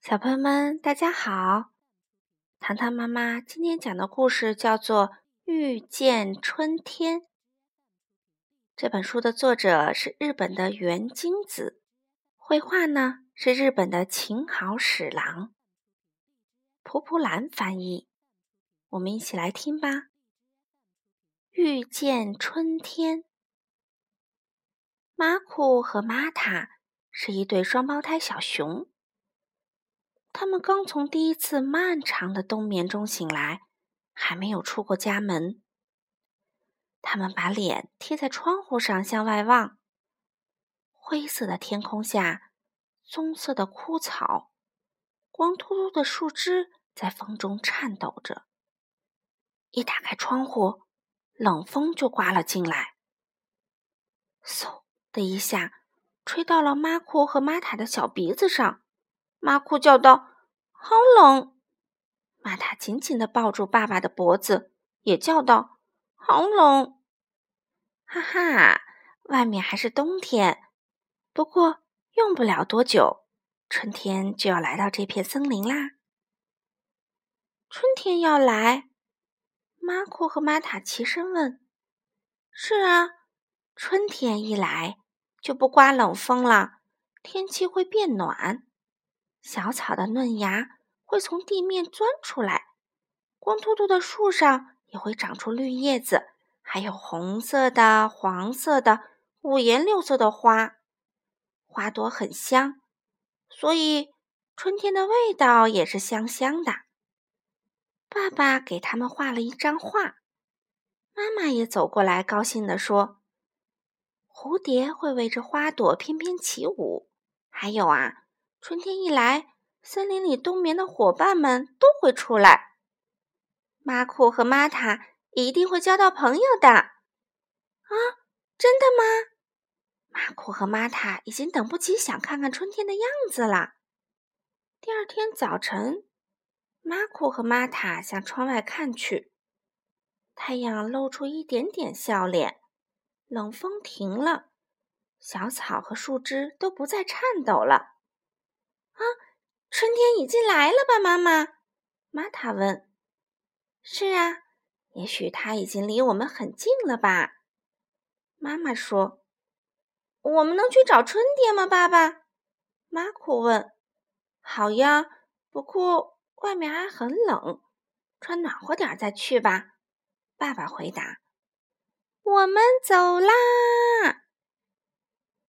小朋友们，大家好！糖糖妈妈今天讲的故事叫做《遇见春天》。这本书的作者是日本的原金子，绘画呢是日本的秦好史郎，蒲蒲兰翻译。我们一起来听吧，《遇见春天》。马库和玛塔是一对双胞胎小熊。他们刚从第一次漫长的冬眠中醒来，还没有出过家门。他们把脸贴在窗户上向外望。灰色的天空下，棕色的枯草，光秃秃的树枝在风中颤抖着。一打开窗户，冷风就刮了进来，嗖的一下，吹到了马库和玛塔的小鼻子上。马库叫道：“好冷！”玛塔紧紧地抱住爸爸的脖子，也叫道：“好冷！”哈哈，外面还是冬天，不过用不了多久，春天就要来到这片森林啦。春天要来，马库和玛塔齐声问：“是啊，春天一来就不刮冷风了，天气会变暖。”小草的嫩芽会从地面钻出来，光秃秃的树上也会长出绿叶子，还有红色的、黄色的、五颜六色的花。花朵很香，所以春天的味道也是香香的。爸爸给他们画了一张画，妈妈也走过来，高兴地说：“蝴蝶会围着花朵翩翩起舞，还有啊。”春天一来，森林里冬眠的伙伴们都会出来。马库和玛塔一定会交到朋友的。啊，真的吗？马库和玛塔已经等不及想看看春天的样子了。第二天早晨，马库和玛塔向窗外看去，太阳露出一点点笑脸，冷风停了，小草和树枝都不再颤抖了。啊，春天已经来了吧，妈妈？玛塔问。是啊，也许它已经离我们很近了吧？妈妈说。我们能去找春天吗，爸爸？马库问。好呀，不过外面还很冷，穿暖和点再去吧。爸爸回答。我们走啦！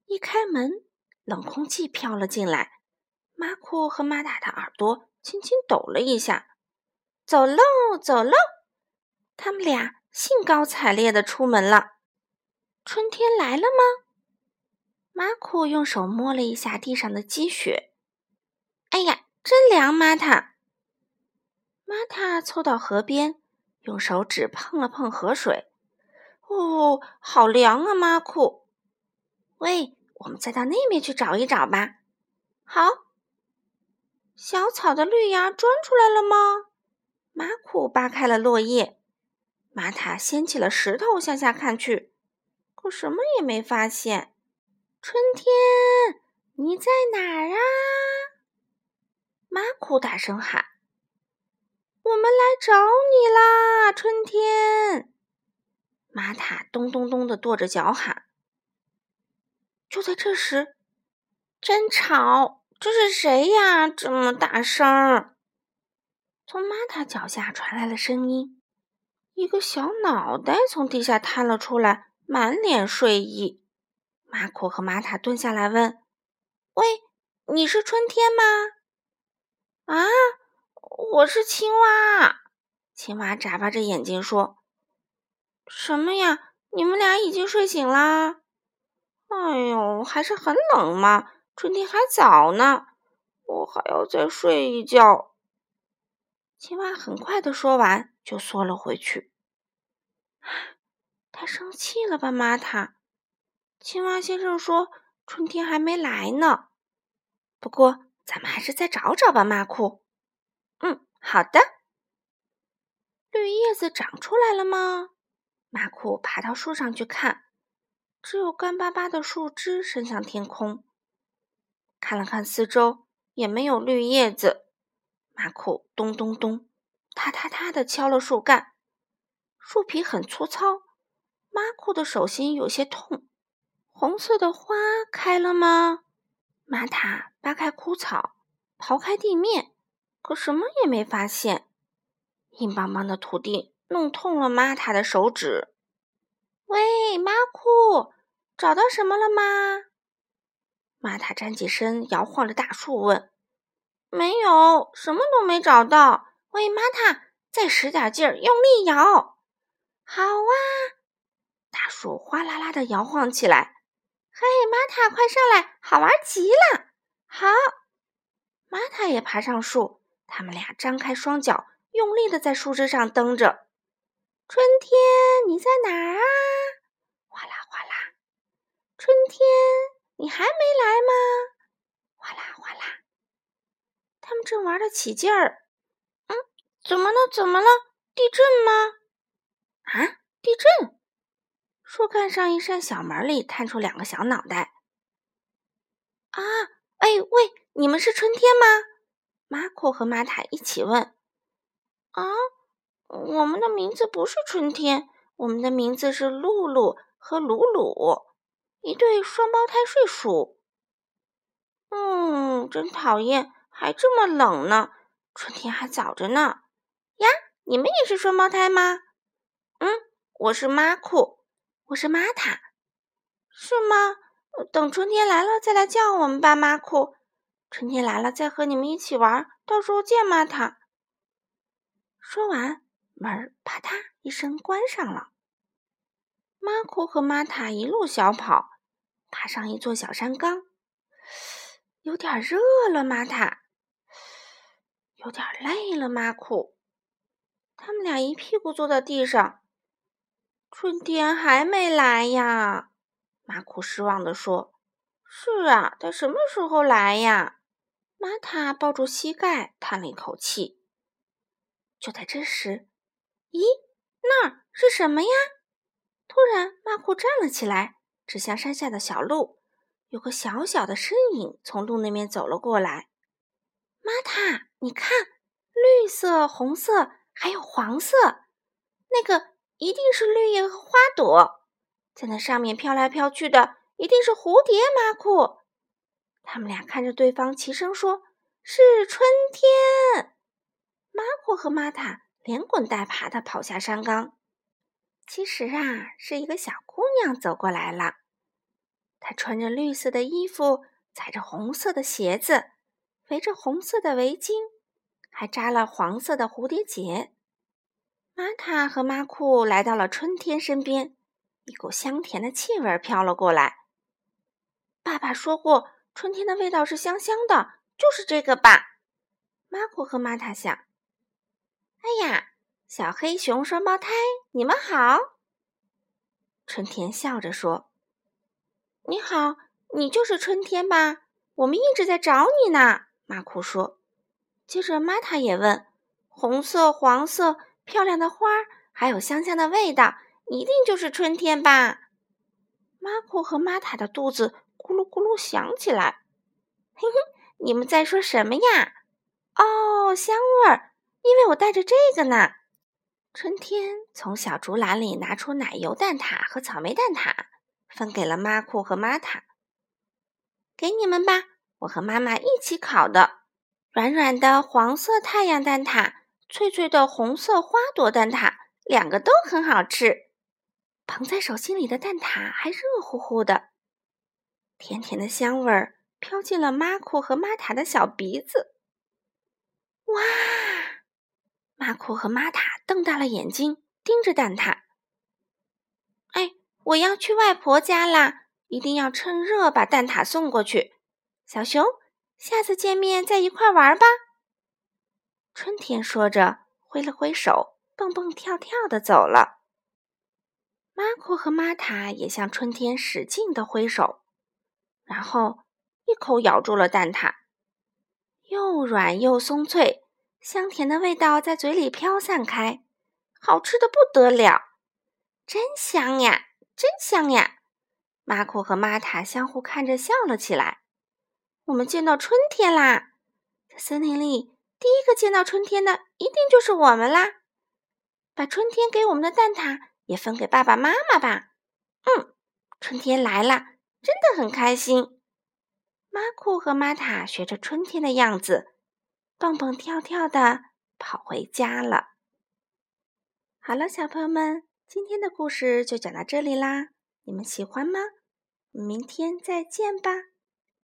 一开门，冷空气飘了进来。马库和玛塔的耳朵轻轻抖了一下，走喽，走喽！他们俩兴高采烈地出门了。春天来了吗？马库用手摸了一下地上的积雪，哎呀，真凉！玛塔，玛塔凑到河边，用手指碰了碰河水，哦，好凉啊！马库，喂，我们再到那边去找一找吧。好。小草的绿芽钻出来了吗？马库扒开了落叶，玛塔掀起了石头向下看去，可什么也没发现。春天，你在哪儿啊？马库大声喊：“我们来找你啦！”春天，玛塔咚咚咚的跺着脚喊。就在这时，真吵！这是谁呀？这么大声！从玛塔脚下传来了声音，一个小脑袋从地下探了出来，满脸睡意。马库和玛塔蹲下来问：“喂，你是春天吗？”“啊，我是青蛙。”青蛙眨巴着眼睛说：“什么呀？你们俩已经睡醒啦？”“哎呦，还是很冷嘛。”春天还早呢，我还要再睡一觉。青蛙很快的说完，就缩了回去。他生气了吧，玛塔？青蛙先生说：“春天还没来呢。”不过，咱们还是再找找吧，马库。嗯，好的。绿叶子长出来了吗？马库爬到树上去看，只有干巴巴的树枝伸向天空。看了看四周，也没有绿叶子。马库咚咚咚，踏踏踏的敲了树干，树皮很粗糙。马库的手心有些痛。红色的花开了吗？玛塔扒开枯草，刨开地面，可什么也没发现。硬邦邦的土地弄痛了玛塔的手指。喂，马库，找到什么了吗？玛塔站起身，摇晃着大树问：“没有，什么都没找到。”喂，玛塔，再使点劲儿，用力摇。好啊！大树哗啦啦的摇晃起来。嘿，玛塔，快上来，好玩极了！好，玛塔也爬上树，他们俩张开双脚，用力的在树枝上蹬着。春天，你在哪儿啊？哗啦哗啦。春天，你还没来吗？哗啦哗啦。他们正玩得起劲儿。嗯，怎么了？怎么了？地震吗？啊，地震！树干上一扇小门里探出两个小脑袋。啊，哎喂，你们是春天吗？马库和玛塔一起问。啊，我们的名字不是春天，我们的名字是露露和鲁鲁，一对双胞胎睡鼠。嗯，真讨厌，还这么冷呢。春天还早着呢。呀，你们也是双胞胎吗？嗯，我是马库。我是玛塔，是吗？等春天来了再来叫我们吧，马库。春天来了再和你们一起玩，到时候见，玛塔。说完，门啪嗒一声关上了。马库和玛塔一路小跑，爬上一座小山岗。有点热了，玛塔。有点累了，马库。他们俩一屁股坐在地上。春天还没来呀，马库失望地说：“是啊，他什么时候来呀？”玛塔抱住膝盖，叹了一口气。就在这时，咦，那儿是什么呀？突然，马库站了起来，指向山下的小路，有个小小的身影从路那边走了过来。玛塔，你看，绿色、红色，还有黄色，那个。一定是绿叶和花朵，在那上面飘来飘去的，一定是蝴蝶。马库，他们俩看着对方，齐声说：“是春天。”马库和玛塔连滚带爬的跑下山岗。其实啊，是一个小姑娘走过来了。她穿着绿色的衣服，踩着红色的鞋子，围着红色的围巾，还扎了黄色的蝴蝶结。玛塔和马库来到了春天身边，一股香甜的气味飘了过来。爸爸说过，春天的味道是香香的，就是这个吧？马库和玛塔想。哎呀，小黑熊双胞胎，你们好！春天笑着说：“你好，你就是春天吧？我们一直在找你呢。”马库说。接着，玛塔也问：“红色、黄色。”漂亮的花，还有香香的味道，一定就是春天吧？马库和玛塔的肚子咕噜咕噜响起来。嘿嘿，你们在说什么呀？哦，香味儿，因为我带着这个呢。春天从小竹篮里拿出奶油蛋挞和草莓蛋挞，分给了马库和玛塔。给你们吧，我和妈妈一起烤的，软软的黄色太阳蛋挞。脆脆的红色花朵蛋挞，两个都很好吃。捧在手心里的蛋挞还热乎乎的，甜甜的香味儿飘进了马库和玛塔的小鼻子。哇！马库和玛塔瞪大了眼睛，盯着蛋挞。哎，我要去外婆家啦！一定要趁热把蛋挞送过去。小熊，下次见面再一块玩吧。春天说着，挥了挥手，蹦蹦跳跳的走了。马库和玛塔也向春天使劲的挥手，然后一口咬住了蛋挞，又软又松脆，香甜的味道在嘴里飘散开，好吃的不得了，真香呀，真香呀！马库和玛塔相互看着笑了起来。我们见到春天啦！在森林里第一个见到春天的，一定就是我们啦！把春天给我们的蛋挞也分给爸爸妈妈吧。嗯，春天来了，真的很开心。马库和玛塔学着春天的样子，蹦蹦跳跳的跑回家了。好了，小朋友们，今天的故事就讲到这里啦。你们喜欢吗？明天再见吧。